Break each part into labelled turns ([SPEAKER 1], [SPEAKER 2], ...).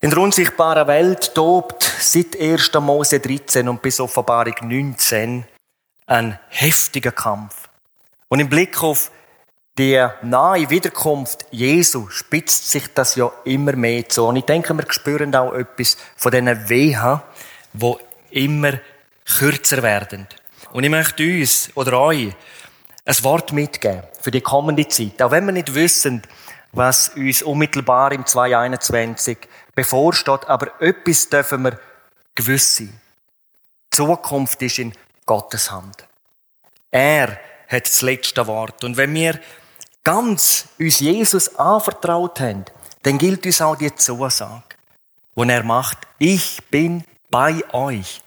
[SPEAKER 1] In der unsichtbaren Welt tobt seit 1. Mose 13 und bis Offenbarung 19 ein heftiger Kampf. Und im Blick auf die nahe Wiederkunft Jesu spitzt sich das ja immer mehr zu. Und ich denke, wir spüren auch etwas von diesen Wehen, die immer kürzer werden. Und ich möchte uns oder euch ein Wort mitgeben für die kommende Zeit. Auch wenn wir nicht wissen, was uns unmittelbar im 2021 bevorsteht, aber etwas dürfen wir gewiss sein. Die Zukunft ist in Gottes Hand. Er hat das letzte Wort. Und wenn wir ganz uns Jesus anvertraut haben, dann gilt uns auch die Zusage, wo er macht, ich bin bei euch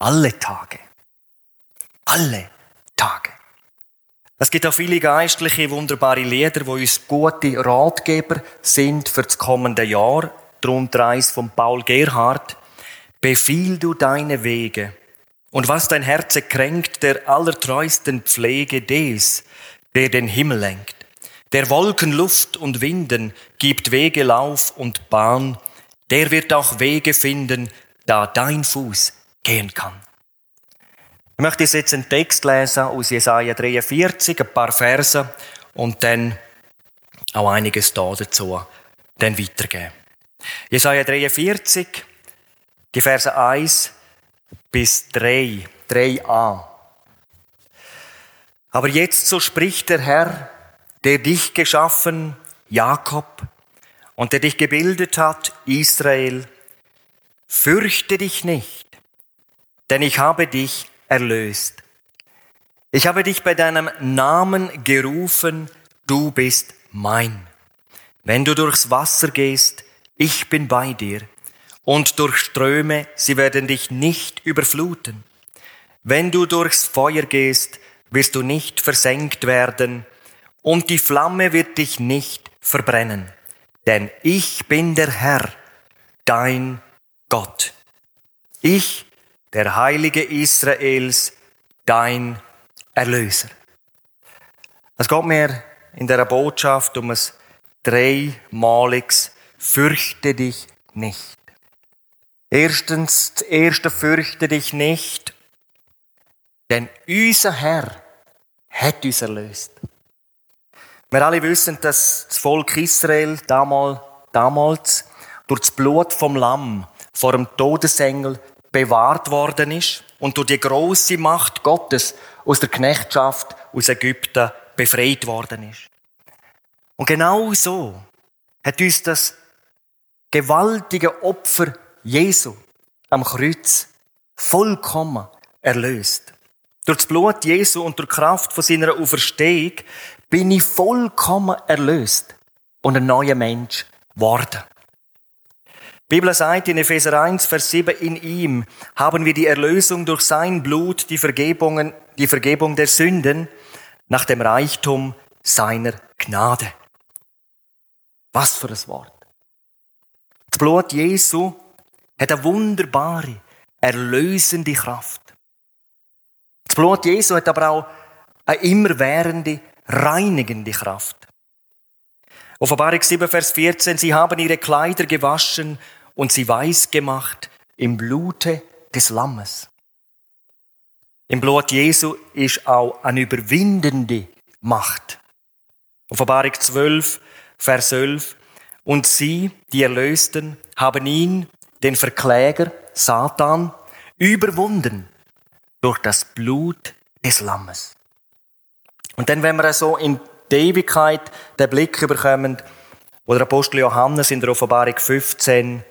[SPEAKER 1] alle Tage. Alle Tage. Es gibt auch viele geistliche, wunderbare Lieder, die uns gute Ratgeber sind für das kommende Jahr. Darunter eins von Paul Gerhard. Befiehl du deine Wege. Und was dein Herz kränkt, der allertreusten Pflege des, der den Himmel lenkt. Der Wolken Luft und Winden gibt Wege Lauf und Bahn. Der wird auch Wege finden, da dein Fuß gehen kann. Ich möchte jetzt einen Text lesen aus Jesaja 43, ein paar Verse und dann auch einiges da dazu dann weitergeben. Jesaja 43, die Verse 1 bis 3, 3a. Aber jetzt so spricht der Herr, der dich geschaffen, Jakob, und der dich gebildet hat, Israel, fürchte dich nicht, denn ich habe dich erlöst. Ich habe dich bei deinem Namen gerufen, du bist mein. Wenn du durchs Wasser gehst, ich bin bei dir. Und durch Ströme, sie werden dich nicht überfluten. Wenn du durchs Feuer gehst, wirst du nicht versenkt werden, und die Flamme wird dich nicht verbrennen. Denn ich bin der Herr, dein Gott. Ich der Heilige Israels, dein Erlöser. Es geht mir in der Botschaft um ein dreimaliges Fürchte dich nicht. Erstens, das erste Fürchte dich nicht, denn unser Herr hat uns erlöst. Wir alle wissen, dass das Volk Israel damals, damals durch das Blut vom Lamm vor dem Todesengel bewahrt worden ist und durch die große Macht Gottes aus der Knechtschaft aus Ägypten befreit worden ist. Und genau so hat uns das gewaltige Opfer Jesu am Kreuz vollkommen erlöst. Durch das Blut Jesu und durch die Kraft von seiner Auferstehung bin ich vollkommen erlöst und ein neuer Mensch geworden. Die Bibel sagt in Epheser 1, Vers 7, in ihm haben wir die Erlösung durch sein Blut, die, Vergebungen, die Vergebung der Sünden nach dem Reichtum seiner Gnade. Was für ein Wort. Das Blut Jesu hat eine wunderbare, erlösende Kraft. Das Blut Jesu hat aber auch eine immerwährende, reinigende Kraft. Offenbarung 7, Vers 14, sie haben ihre Kleider gewaschen und sie weiß gemacht im Blute des Lammes. Im Blut Jesu ist auch eine überwindende Macht. Offenbarung 12, Vers 11. Und sie, die Erlösten, haben ihn, den Verkläger, Satan, überwunden durch das Blut des Lammes. Und dann, wenn wir so in die Ewigkeit den Blick überkommen, wo der Apostel Johannes in der Offenbarung 15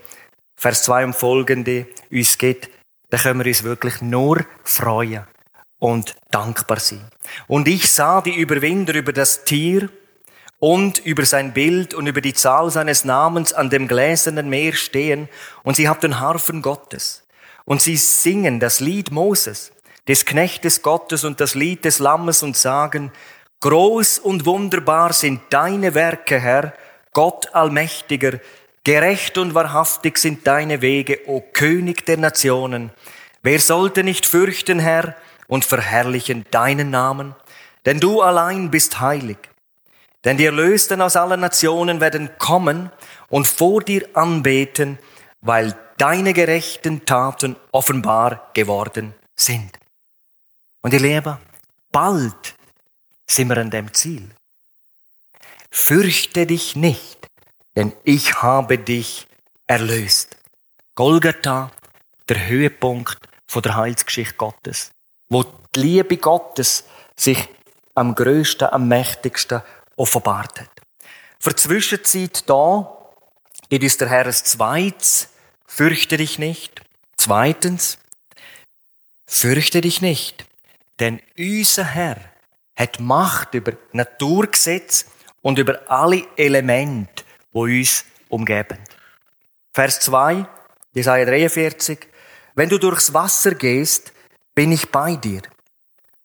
[SPEAKER 1] Vers 2 und folgende uns gibt, dann können wir uns wirklich nur freuen und dankbar sein. Und ich sah die Überwinder über das Tier und über sein Bild und über die Zahl seines Namens an dem gläsernen Meer stehen und sie haben den Harfen Gottes und sie singen das Lied Moses, des Knechtes Gottes und das Lied des Lammes und sagen, groß und wunderbar sind deine Werke, Herr, Gott Allmächtiger, Gerecht und wahrhaftig sind deine Wege, o König der Nationen. Wer sollte nicht fürchten, Herr, und verherrlichen deinen Namen? Denn du allein bist heilig. Denn die Erlösten aus allen Nationen werden kommen und vor dir anbeten, weil deine gerechten Taten offenbar geworden sind. Und ihr Lieben, bald sind wir an dem Ziel. Fürchte dich nicht, denn ich habe dich erlöst. Golgatha, der Höhepunkt der Heilsgeschichte Gottes, wo die Liebe Gottes sich am größten, am mächtigsten offenbart hat. Für die Zwischenzeit da gibt uns der Herr ein zweites, fürchte dich nicht. Zweitens, fürchte dich nicht, denn unser Herr hat Macht über Naturgesetz und über alle Elemente, die uns umgeben. Vers 2, Jesaja 43. Wenn du durchs Wasser gehst, bin ich bei dir.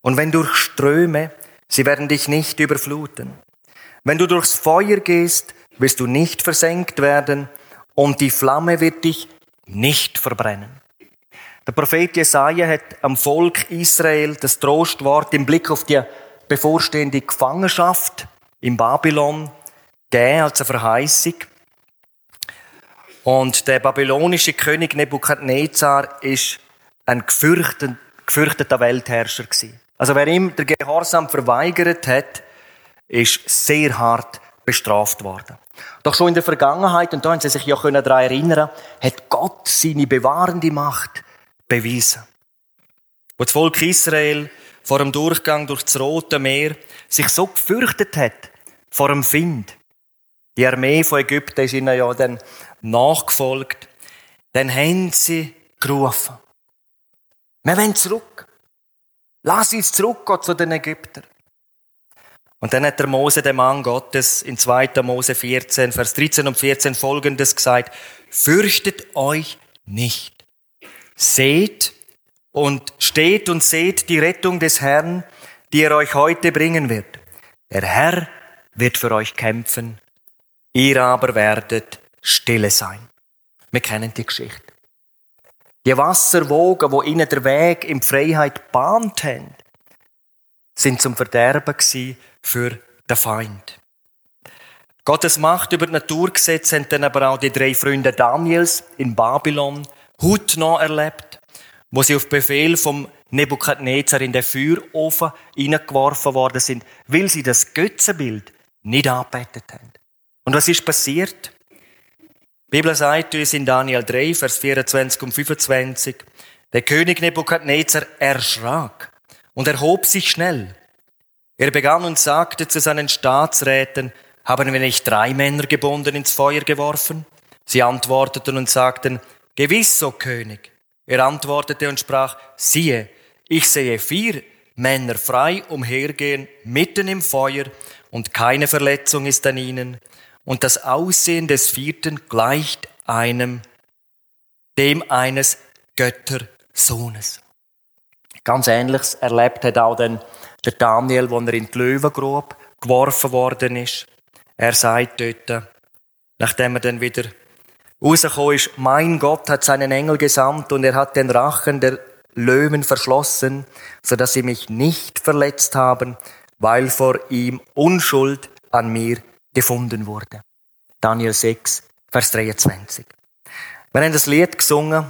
[SPEAKER 1] Und wenn durch Ströme, sie werden dich nicht überfluten. Wenn du durchs Feuer gehst, wirst du nicht versenkt werden und die Flamme wird dich nicht verbrennen. Der Prophet Jesaja hat am Volk Israel das Trostwort im Blick auf die bevorstehende Gefangenschaft in Babylon gegeben als eine Verheißung. Und der babylonische König Nebukadnezar ist ein gefürchteter, Weltherrscher gewesen. Also wer ihm der Gehorsam verweigert hat, ist sehr hart bestraft worden. Doch schon in der Vergangenheit, und da haben sie sich ja daran erinnern hat Gott seine bewahrende Macht bewiesen. Wo das Volk Israel vor dem Durchgang durch das Rote Meer sich so gefürchtet hat vor dem Find. Die Armee von Ägypten ist ihnen ja dann nachgefolgt. Dann haben sie gerufen. Wir wollen zurück. Lass uns zurückgehen zu den Ägyptern. Und dann hat der Mose, der Mann Gottes, in 2. Mose 14, Vers 13 und 14 folgendes gesagt. Fürchtet euch nicht. Seht und steht und seht die Rettung des Herrn, die er euch heute bringen wird. Der Herr wird für euch kämpfen, ihr aber werdet stille sein. Wir kennen die Geschichte. Die Wasserwogen, wo ihnen der Weg in Freiheit bahnt haben, sind zum Verderben für den Feind. Gottes Macht über die Naturgesetze haben dann aber auch die drei Freunde Daniels in Babylon noch erlebt, wo sie auf Befehl vom Nebukadnezar in den Feuerofen hineingeworfen worden sind, weil sie das Götzenbild nicht angebetet haben. Und was ist passiert? Die Bibel sagt uns in Daniel 3, Vers 24 und 25, der König Nebukadnezar erschrak und erhob sich schnell. Er begann und sagte zu seinen Staatsräten, haben wir nicht drei Männer gebunden ins Feuer geworfen? Sie antworteten und sagten, Gewiss, o König. Er antwortete und sprach, siehe, ich sehe vier Männer frei umhergehen mitten im Feuer und keine Verletzung ist an ihnen und das Aussehen des vierten gleicht einem, dem eines Göttersohnes. Ganz ähnliches erlebt hat auch dann der Daniel, wo er in die Löwengrube geworfen worden ist. Er sagt dort, nachdem er dann wieder rausgekommen ist, mein Gott hat seinen Engel gesandt und er hat den Rachen der Löwen verschlossen, so dass sie mich nicht verletzt haben, weil vor ihm Unschuld an mir gefunden wurde. Daniel 6, Vers 23. Wir haben das Lied gesungen,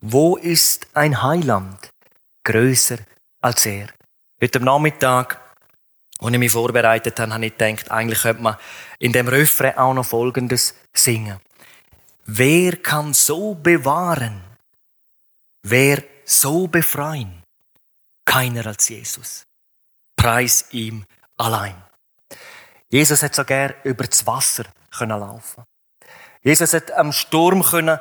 [SPEAKER 1] wo ist ein Heiland größer als er? Heute am Nachmittag, als ich mich vorbereitet habe, habe ich gedacht, eigentlich könnte man in dem Refrain auch noch Folgendes singen. Wer kann so bewahren? Wer so befreien? Keiner als Jesus. Preis ihm allein. Jesus hat sogar über das Wasser können laufen. Jesus hat am Sturm können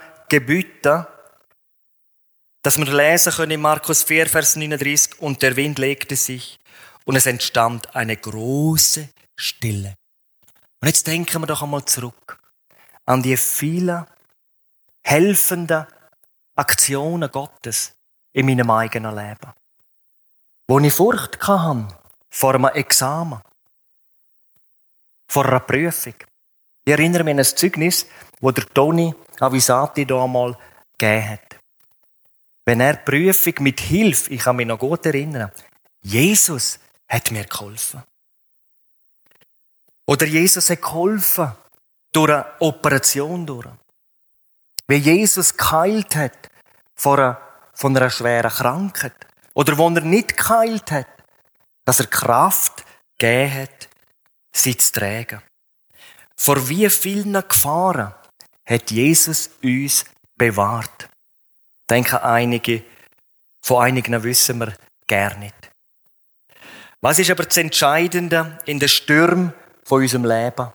[SPEAKER 1] dass wir lesen können in Markus 4, Vers 39, und der Wind legte sich und es entstand eine große Stille. Und jetzt denken wir doch einmal zurück an die vielen helfenden Aktionen Gottes in meinem eigenen Leben. Wo ich Furcht hatte vor einem Examen, vor einer Prüfung. Ich erinnere mich an ein Zeugnis, das der Toni Avisati damals gegeben hat. Wenn er die Prüfung mit Hilfe, ich kann mich noch gut erinnern, Jesus hat mir geholfen. Oder Jesus hat geholfen, durch eine Operation durch. Wie Jesus geheilt hat von einer, von einer schweren Krankheit. Oder wo er nicht geheilt hat, dass er Kraft gegeben hat, sie zu tragen. Vor wie vielen Gefahren hat Jesus uns bewahrt? Ich denke, einige, von einigen wissen wir gar nicht. Was ist aber das Entscheidende in den Stürmen von unserem Leben?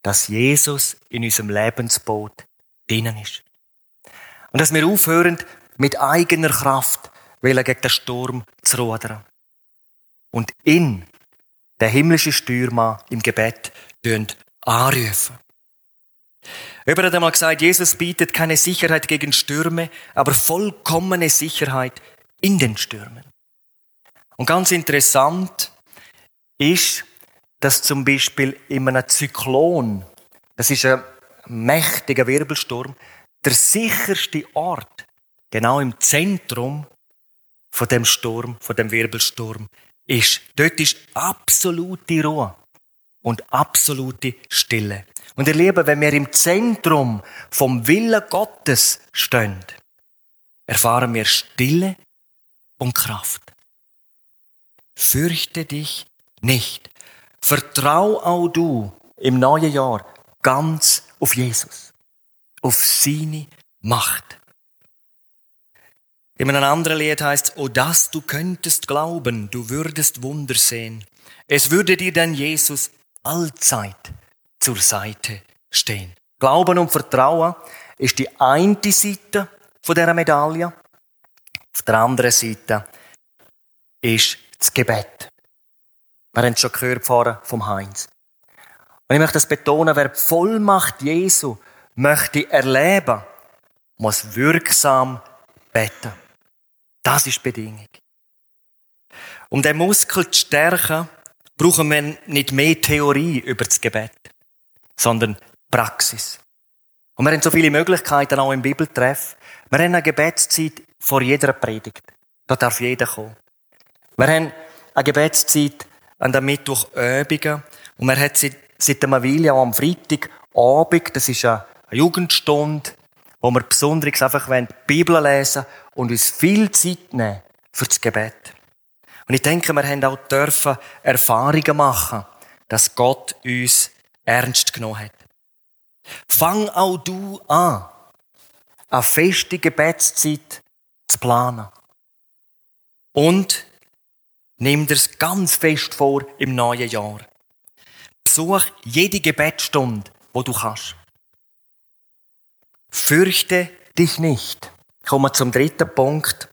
[SPEAKER 1] Dass Jesus in unserem Lebensboot drinnen ist. Und dass wir aufhören, mit eigener Kraft gegen den Sturm zu rudern. Und in der himmlische Stürmer im Gebet anrufen. Jemand hat einmal gesagt, Jesus bietet keine Sicherheit gegen Stürme, aber vollkommene Sicherheit in den Stürmen. Und ganz interessant ist, dass zum Beispiel in einem Zyklon, das ist ein mächtiger Wirbelsturm, der sicherste Ort genau im Zentrum von dem Sturm, von dem Wirbelsturm ist. Dort ist absolute Ruhe und absolute Stille. Und ihr Lieben, wenn wir im Zentrum vom Willen Gottes stehen, erfahren wir Stille und Kraft. Fürchte dich nicht. Vertrau auch du im neuen Jahr ganz auf Jesus, auf seine Macht. In einem anderen Lied heißt, oh, dass du könntest glauben, du würdest Wunder sehen. Es würde dir dann Jesus allzeit zur Seite stehen. Glauben und Vertrauen ist die eine Seite von dieser Medaille. Auf der anderen Seite ist das Gebet. Wir haben es schon gehört vorher vom Heinz. Und ich möchte das betonen, wer die Vollmacht Jesu möchte erleben, muss wirksam beten. Das ist die Bedingung. Um den Muskel zu stärken, brauchen wir nicht mehr Theorie über das Gebet, sondern Praxis. Und wir haben so viele Möglichkeiten auch im Bibeltreff. Wir haben eine Gebetszeit vor jeder Predigt. Da darf jeder kommen. Wir haben eine Gebetszeit an der Mittwoch Übungen und wir haben seit, seit einer Weile auch am Freitag Abend, das ist eine Jugendstunde, wo wir besonders einfach die Bibel lesen und uns viel Zeit nehmen für das Gebet. Und ich denke, wir haben auch dürfen Erfahrungen machen, dass Gott uns ernst genommen hat. Fang auch du an, eine feste Gebetszeit zu planen. Und nimm dir es ganz fest vor im neuen Jahr. Besuch jede Gebetsstunde, wo du kannst. Fürchte dich nicht. Kommen wir zum dritten Punkt.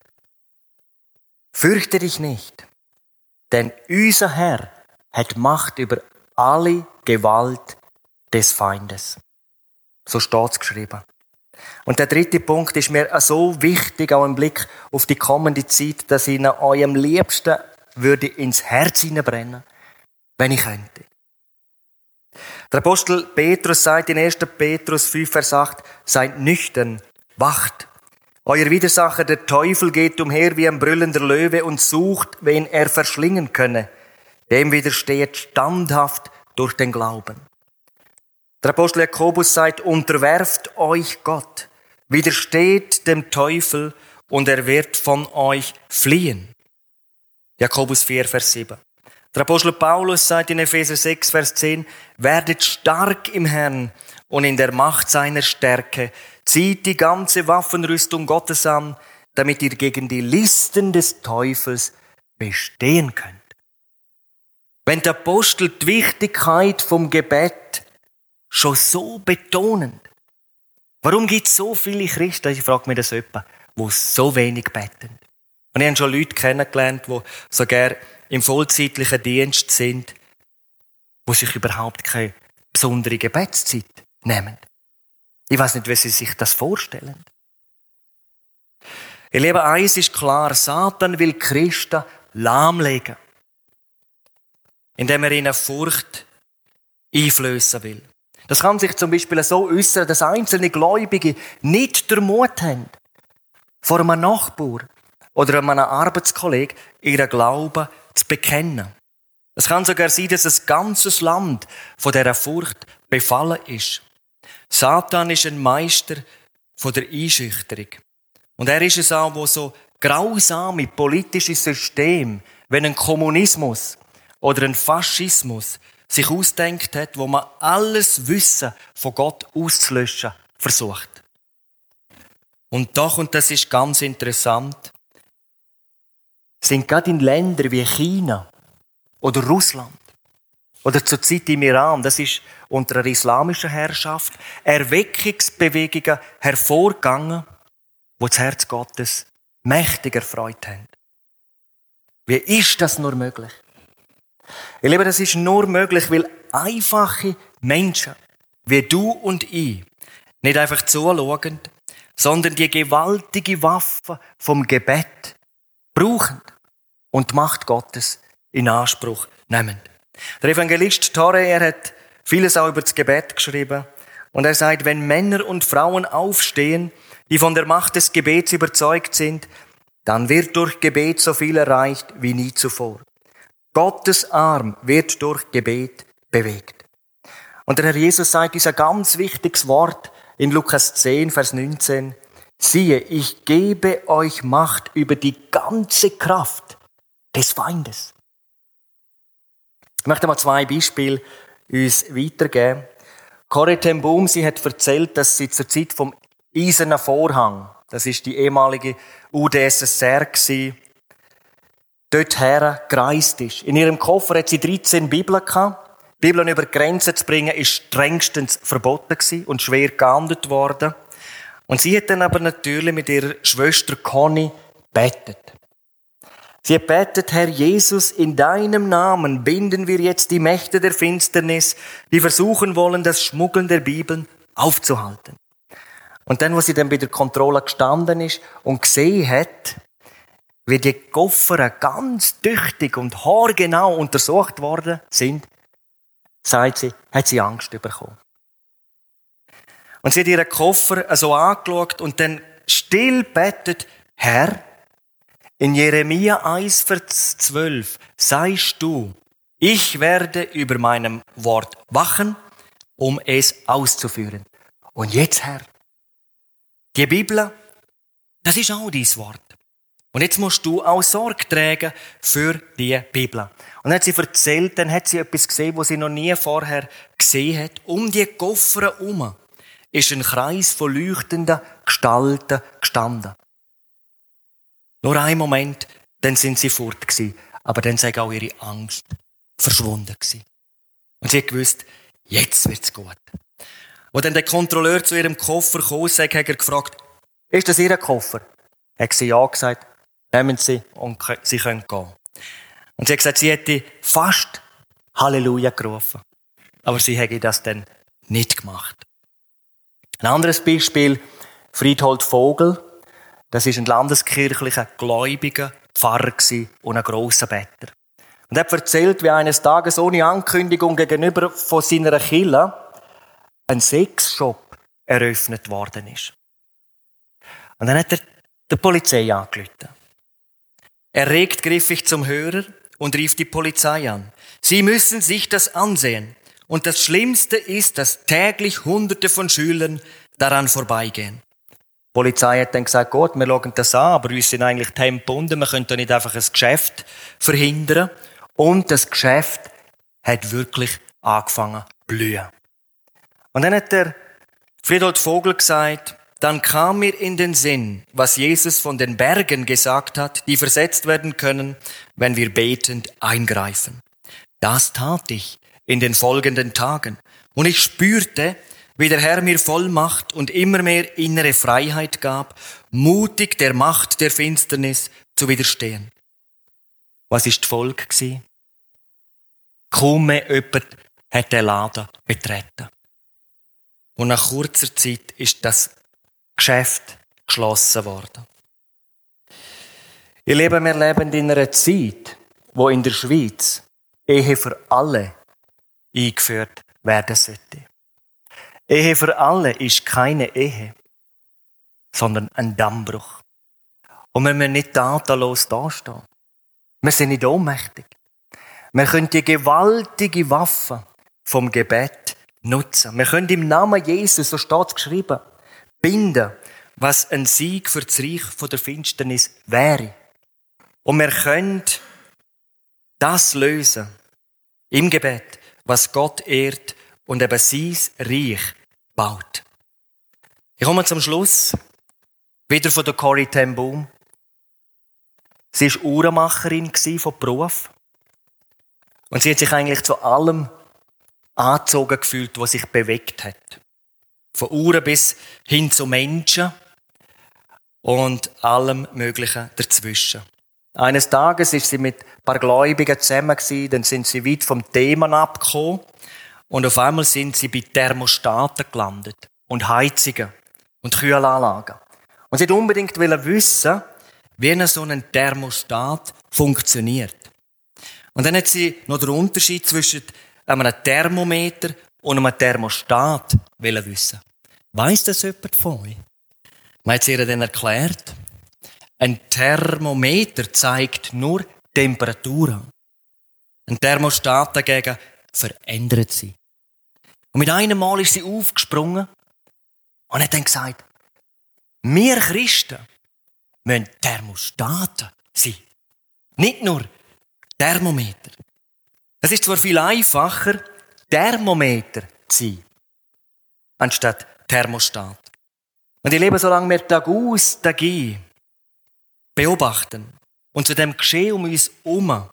[SPEAKER 1] Fürchte dich nicht, denn unser Herr hat Macht über alle Gewalt des Feindes. So steht's geschrieben. Und der dritte Punkt ist mir so wichtig, auch im Blick auf die kommende Zeit, dass ich nach eurem Liebsten würde ins Herz hineinbrennen, wenn ich könnte. Der Apostel Petrus sagt in 1. Petrus 5, Vers 8, seid nüchtern, wacht. Euer Widersacher, der Teufel, geht umher wie ein brüllender Löwe und sucht, wen er verschlingen könne. Dem widersteht standhaft durch den Glauben. Der Apostel Jakobus sagt, unterwerft euch Gott, widersteht dem Teufel und er wird von euch fliehen. Jakobus 4, Vers 7. Der Apostel Paulus sagt in Epheser 6, Vers 10, werdet stark im Herrn und in der Macht seiner Stärke. Zieht die ganze Waffenrüstung Gottes an, damit ihr gegen die Listen des Teufels bestehen könnt. Wenn der Apostel die Wichtigkeit vom Gebet schon so betonen, warum gibt es so viele Christen, ich frage mich das öppe, wo so wenig beten? Und ich habe schon Leute kennengelernt, die sogar im vollzeitlichen Dienst sind, wo sich überhaupt keine besondere Gebetszeit nehmen. Ich weiß nicht, wie sie sich das vorstellen. Ihr Lieben, eins ist klar, Satan will Christen lahmlegen, indem er ihnen Furcht einflößen will. Das kann sich zum Beispiel so äußern, dass einzelne Gläubige nicht den Mut haben, vor einem Nachbar oder einem Arbeitskollegen ihren Glauben zu bekennen. Es kann sogar sein, dass ein ganzes Land von dieser Furcht befallen ist. Satan ist ein Meister von der Einschüchterung. Und er ist es auch, wo so grausame politische System, wenn ein Kommunismus oder ein Faschismus sich ausdenkt hat, wo man alles Wissen von Gott auszulöschen versucht. Und doch, und das ist ganz interessant, sind gerade in Ländern wie China oder Russland oder zur Zeit im Iran, das ist unter einer islamischen Herrschaft, Erweckungsbewegungen hervorgegangen, wo das Herz Gottes mächtig erfreut haben. Wie ist das nur möglich? Ich liebe, das ist nur möglich, weil einfache Menschen wie du und ich nicht einfach zuschauen, sondern die gewaltige Waffe vom Gebet brauchen und die Macht Gottes in Anspruch nehmen. Der Evangelist Torre, er hat vieles auch über das Gebet geschrieben. Und er sagt, wenn Männer und Frauen aufstehen, die von der Macht des Gebets überzeugt sind, dann wird durch Gebet so viel erreicht wie nie zuvor. Gottes Arm wird durch Gebet bewegt. Und der Herr Jesus sagt dieser ganz wichtiges Wort in Lukas 10, Vers 19. Siehe, ich gebe euch Macht über die ganze Kraft des Feindes. Ich möchte mal zwei Beispiele uns weitergeben. Corrie ten Boom, sie hat erzählt, dass sie zur Zeit vom Eisernen Vorhang, das ist die ehemalige UdSSR gsi, dorthin gereist ist. In ihrem Koffer hat sie 13 Bibeln gehabt. Bibeln über Grenzen zu bringen, ist strengstens verboten und schwer geahndet worden. Und sie hat dann aber natürlich mit ihrer Schwester Conny betet. Sie betet, Herr Jesus, in deinem Namen binden wir jetzt die Mächte der Finsternis, die versuchen wollen, das Schmuggeln der Bibeln aufzuhalten. Und dann, wo sie dann bei der Kontrolle gestanden ist und gesehen hat, wie die Koffer ganz tüchtig und haargenau untersucht worden sind, sagt sie, hat sie Angst bekommen. Und sie hat ihren Koffer so angeschaut und dann still betet, Herr, in Jeremia 1, Vers 12 sagst du, ich werde über meinem Wort wachen, um es auszuführen. Und jetzt, Herr, die Bibel, das ist auch dein Wort. Und jetzt musst du auch Sorge tragen für die Bibel. Und dann hat sie erzählt, dann hat sie etwas gesehen, was sie noch nie vorher gesehen hat. Um die Koffer herum ist ein Kreis von leuchtenden Gestalten gestanden. Nur einen Moment, dann sind sie fort gewesen. Aber dann sei auch ihre Angst verschwunden gewesen. Und sie hat gewusst, jetzt wird's gut. Wo dann der Kontrolleur zu ihrem Koffer kam, hat er gefragt, ist das Ihr Koffer? Hat sie ja gesagt, nehmen Sie und Sie können gehen. Und sie hat gesagt, sie hätte fast Halleluja gerufen. Aber sie hätte das dann nicht gemacht. Ein anderes Beispiel, Friedhold Vogel. Das ist ein landeskirchlicher gläubiger Pfarrer und ein grosser Better. Und er erzählt, wie eines Tages ohne Ankündigung gegenüber von seiner Kille ein Sexshop eröffnet worden ist. Und dann hat er die Polizei angerufen. Erregt griff ich zum Hörer und rief die Polizei an. Sie müssen sich das ansehen. Und das Schlimmste ist, dass täglich Hunderte von Schülern daran vorbeigehen. Die Polizei hat dann gesagt, gut, wir schauen das an, aber uns sind eigentlich gebunden, wir können da nicht einfach ein Geschäft verhindern. Und das Geschäft hat wirklich angefangen zu blühen. Und dann hat der Friedhold Vogel gesagt, dann kam mir in den Sinn, was Jesus von den Bergen gesagt hat, die versetzt werden können, wenn wir betend eingreifen. Das tat ich in den folgenden Tagen. Und ich spürte, wie der Herr mir Vollmacht und immer mehr innere Freiheit gab, mutig der Macht der Finsternis zu widerstehen. Was ist die Folge? Kaum jemand hat den Laden betreten. Und nach kurzer Zeit ist das Geschäft geschlossen worden. Ihr Leben, wir leben in einer Zeit, wo in der Schweiz Ehe für alle eingeführt werden sollte. Ehe für alle ist keine Ehe, sondern ein Dammbruch. Und wenn wir nicht tatenlos dastehen, wir sind nicht ohnmächtig. Wir können die gewaltige Waffe vom Gebet nutzen. Wir können im Namen Jesus, so steht es geschrieben, binden, was ein Sieg für das Reich der Finsternis wäre. Und wir können das lösen im Gebet, was Gott ehrt und eben sein Reich baut. Ich komme zum Schluss. Wieder von der Corrie ten Boom. Sie war Uhrenmacherin von Beruf. Und sie hat sich eigentlich zu allem angezogen gefühlt, was sich bewegt hat. Von Uhren bis hin zu Menschen und allem Möglichen dazwischen. Eines Tages ist sie mit ein paar Gläubigen zusammen gewesen, dann sind sie weit vom Thema abgekommen und auf einmal sind sie bei Thermostaten gelandet und Heizungen und Kühlanlagen. Und sie hat unbedingt wissen, wie so ein Thermostat funktioniert. Und dann hat sie noch den Unterschied zwischen einem Thermometer und einem Thermostat wissen. Weiss das jemand von euch? Man hat es ihr dann erklärt. Ein Thermometer zeigt nur Temperaturen. Ein Thermostat dagegen verändert sie. Und mit einem Mal ist sie aufgesprungen und hat dann gesagt, wir Christen müssen Thermostaten sein. Nicht nur Thermometer. Es ist zwar viel einfacher, Thermometer zu sein, anstatt Thermostat. Und ich lebe, solange wir Tag aus, Tag ein beobachten und zu dem Geschehen um uns herum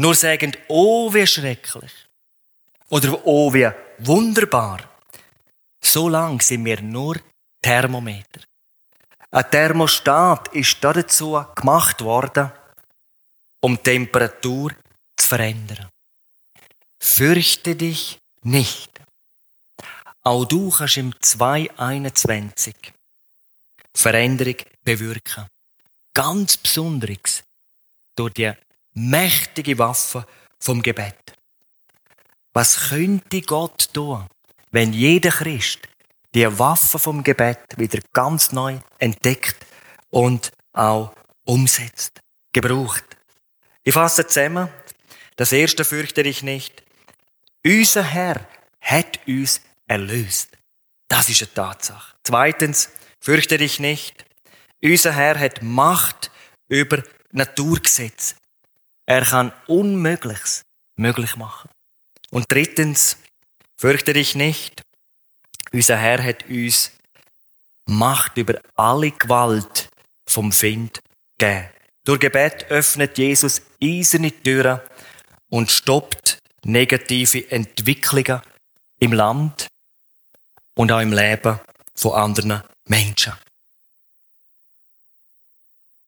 [SPEAKER 1] nur sagen, oh, wie schrecklich. Oder oh, wie wunderbar. So lang sind wir nur Thermometer. Ein Thermostat ist dazu gemacht worden, um Temperatur zu verändern. Fürchte dich nicht. Auch du kannst im 221 Veränderung bewirken. Ganz Besonderes durch die mächtige Waffe vom Gebet. Was könnte Gott tun, wenn jeder Christ die Waffe vom Gebet wieder ganz neu entdeckt und auch umsetzt, gebraucht? Ich fasse zusammen. Das erste fürchte ich nicht. Unser Herr hat uns erlöst. Das ist eine Tatsache. Zweitens, fürchte dich nicht. Unser Herr hat Macht über Naturgesetze. Er kann Unmögliches möglich machen. Und drittens, fürchte dich nicht. Unser Herr hat uns Macht über alle Gewalt vom Find gegeben. Durch Gebet öffnet Jesus eiserne Türen und stoppt negative Entwicklungen im Land und auch im Leben von anderen Menschen.